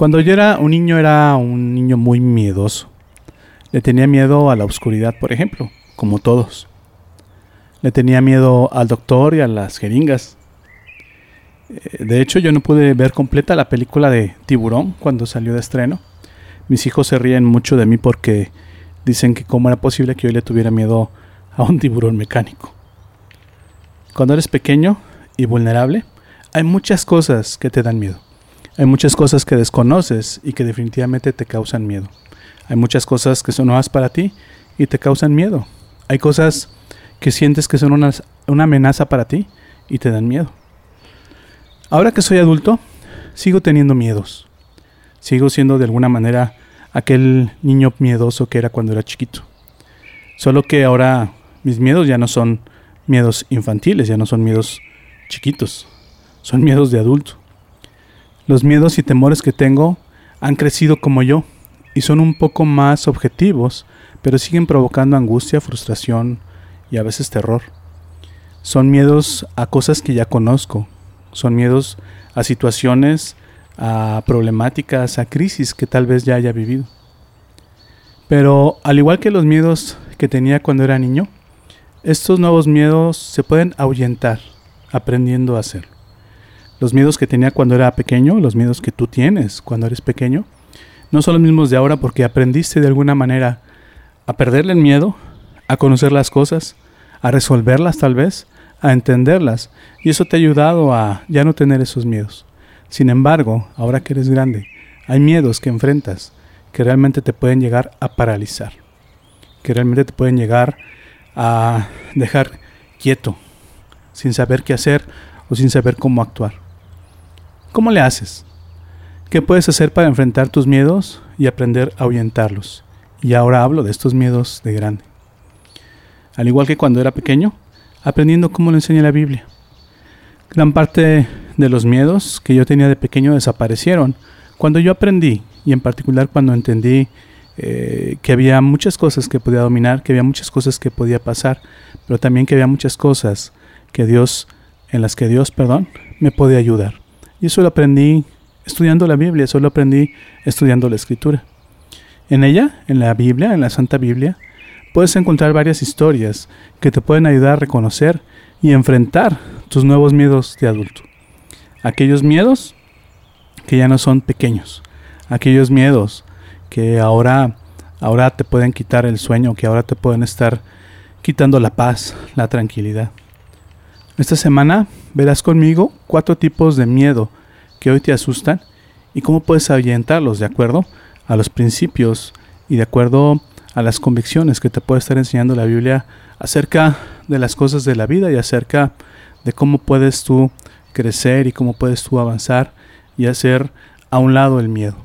Cuando yo era un niño era un niño muy miedoso. Le tenía miedo a la oscuridad, por ejemplo, como todos. Le tenía miedo al doctor y a las jeringas. Eh, de hecho, yo no pude ver completa la película de Tiburón cuando salió de estreno. Mis hijos se ríen mucho de mí porque dicen que cómo era posible que yo le tuviera miedo a un tiburón mecánico. Cuando eres pequeño y vulnerable, hay muchas cosas que te dan miedo. Hay muchas cosas que desconoces y que definitivamente te causan miedo. Hay muchas cosas que son nuevas para ti y te causan miedo. Hay cosas que sientes que son una, una amenaza para ti y te dan miedo. Ahora que soy adulto, sigo teniendo miedos. Sigo siendo de alguna manera aquel niño miedoso que era cuando era chiquito. Solo que ahora mis miedos ya no son miedos infantiles, ya no son miedos chiquitos son miedos de adulto. Los miedos y temores que tengo han crecido como yo y son un poco más objetivos, pero siguen provocando angustia, frustración y a veces terror. Son miedos a cosas que ya conozco, son miedos a situaciones, a problemáticas, a crisis que tal vez ya haya vivido. Pero al igual que los miedos que tenía cuando era niño, estos nuevos miedos se pueden ahuyentar aprendiendo a hacerlo. Los miedos que tenía cuando era pequeño, los miedos que tú tienes cuando eres pequeño, no son los mismos de ahora porque aprendiste de alguna manera a perderle el miedo, a conocer las cosas, a resolverlas tal vez, a entenderlas. Y eso te ha ayudado a ya no tener esos miedos. Sin embargo, ahora que eres grande, hay miedos que enfrentas que realmente te pueden llegar a paralizar, que realmente te pueden llegar a dejar quieto, sin saber qué hacer o sin saber cómo actuar. ¿Cómo le haces? ¿Qué puedes hacer para enfrentar tus miedos y aprender a ahuyentarlos? Y ahora hablo de estos miedos de grande. Al igual que cuando era pequeño, aprendiendo cómo lo enseña la Biblia. Gran parte de los miedos que yo tenía de pequeño desaparecieron cuando yo aprendí, y en particular cuando entendí eh, que había muchas cosas que podía dominar, que había muchas cosas que podía pasar, pero también que había muchas cosas que Dios, en las que Dios, perdón, me podía ayudar. Y eso lo aprendí estudiando la Biblia, eso lo aprendí estudiando la Escritura. En ella, en la Biblia, en la Santa Biblia, puedes encontrar varias historias que te pueden ayudar a reconocer y enfrentar tus nuevos miedos de adulto. Aquellos miedos que ya no son pequeños, aquellos miedos que ahora, ahora te pueden quitar el sueño, que ahora te pueden estar quitando la paz, la tranquilidad. Esta semana verás conmigo cuatro tipos de miedo que hoy te asustan y cómo puedes ahuyentarlos de acuerdo a los principios y de acuerdo a las convicciones que te puede estar enseñando la Biblia acerca de las cosas de la vida y acerca de cómo puedes tú crecer y cómo puedes tú avanzar y hacer a un lado el miedo.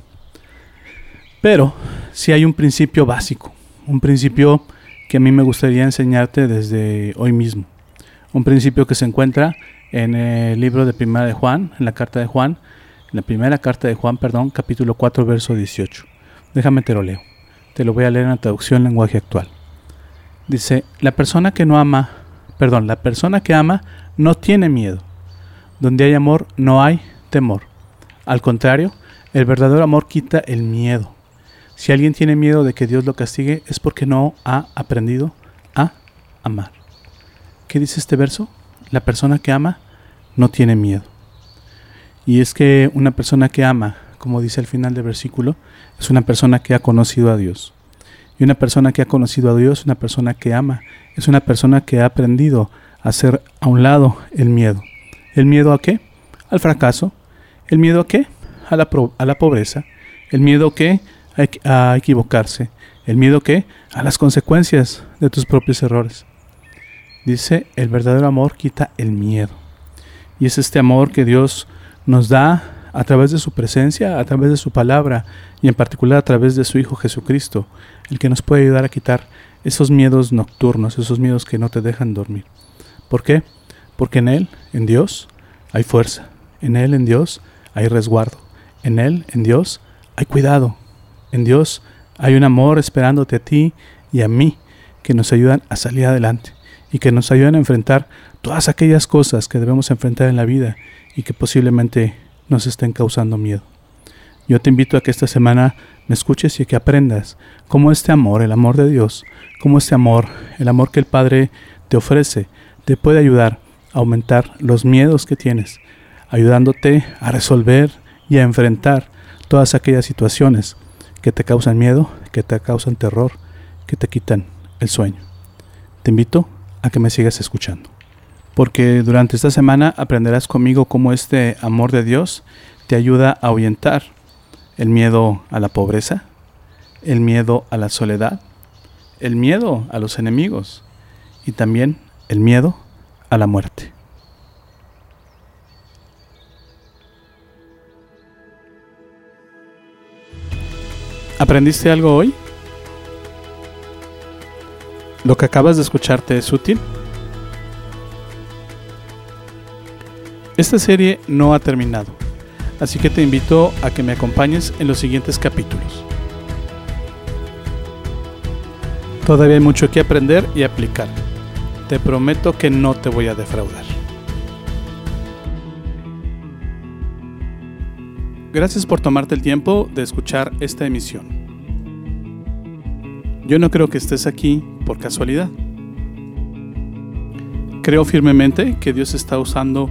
Pero si hay un principio básico, un principio que a mí me gustaría enseñarte desde hoy mismo un principio que se encuentra en el libro de Primera de Juan, en la carta de Juan, en la primera carta de Juan, perdón, capítulo 4, verso 18. Déjame te lo leo. Te lo voy a leer en la traducción lenguaje actual. Dice, la persona que no ama, perdón, la persona que ama no tiene miedo. Donde hay amor no hay temor. Al contrario, el verdadero amor quita el miedo. Si alguien tiene miedo de que Dios lo castigue es porque no ha aprendido a amar. ¿Qué dice este verso? La persona que ama no tiene miedo. Y es que una persona que ama, como dice al final del versículo, es una persona que ha conocido a Dios. Y una persona que ha conocido a Dios, una persona que ama, es una persona que ha aprendido a hacer a un lado el miedo. ¿El miedo a qué? Al fracaso. ¿El miedo a qué? A la, a la pobreza. ¿El miedo a qué? A equivocarse. ¿El miedo a qué? A las consecuencias de tus propios errores. Dice, el verdadero amor quita el miedo. Y es este amor que Dios nos da a través de su presencia, a través de su palabra y en particular a través de su Hijo Jesucristo, el que nos puede ayudar a quitar esos miedos nocturnos, esos miedos que no te dejan dormir. ¿Por qué? Porque en Él, en Dios, hay fuerza. En Él, en Dios, hay resguardo. En Él, en Dios, hay cuidado. En Dios hay un amor esperándote a ti y a mí que nos ayudan a salir adelante y que nos ayudan a enfrentar todas aquellas cosas que debemos enfrentar en la vida y que posiblemente nos estén causando miedo. Yo te invito a que esta semana me escuches y que aprendas cómo este amor, el amor de Dios, cómo este amor, el amor que el Padre te ofrece, te puede ayudar a aumentar los miedos que tienes, ayudándote a resolver y a enfrentar todas aquellas situaciones que te causan miedo, que te causan terror, que te quitan el sueño. Te invito a que me sigas escuchando, porque durante esta semana aprenderás conmigo cómo este amor de Dios te ayuda a ahuyentar el miedo a la pobreza, el miedo a la soledad, el miedo a los enemigos y también el miedo a la muerte. ¿Aprendiste algo hoy? ¿Lo que acabas de escucharte es útil? Esta serie no ha terminado, así que te invito a que me acompañes en los siguientes capítulos. Todavía hay mucho que aprender y aplicar. Te prometo que no te voy a defraudar. Gracias por tomarte el tiempo de escuchar esta emisión. Yo no creo que estés aquí por casualidad. Creo firmemente que Dios está usando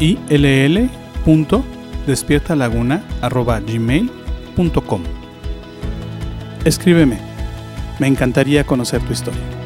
ill.despiertalaguna.gmail.com Escríbeme. Me encantaría conocer tu historia.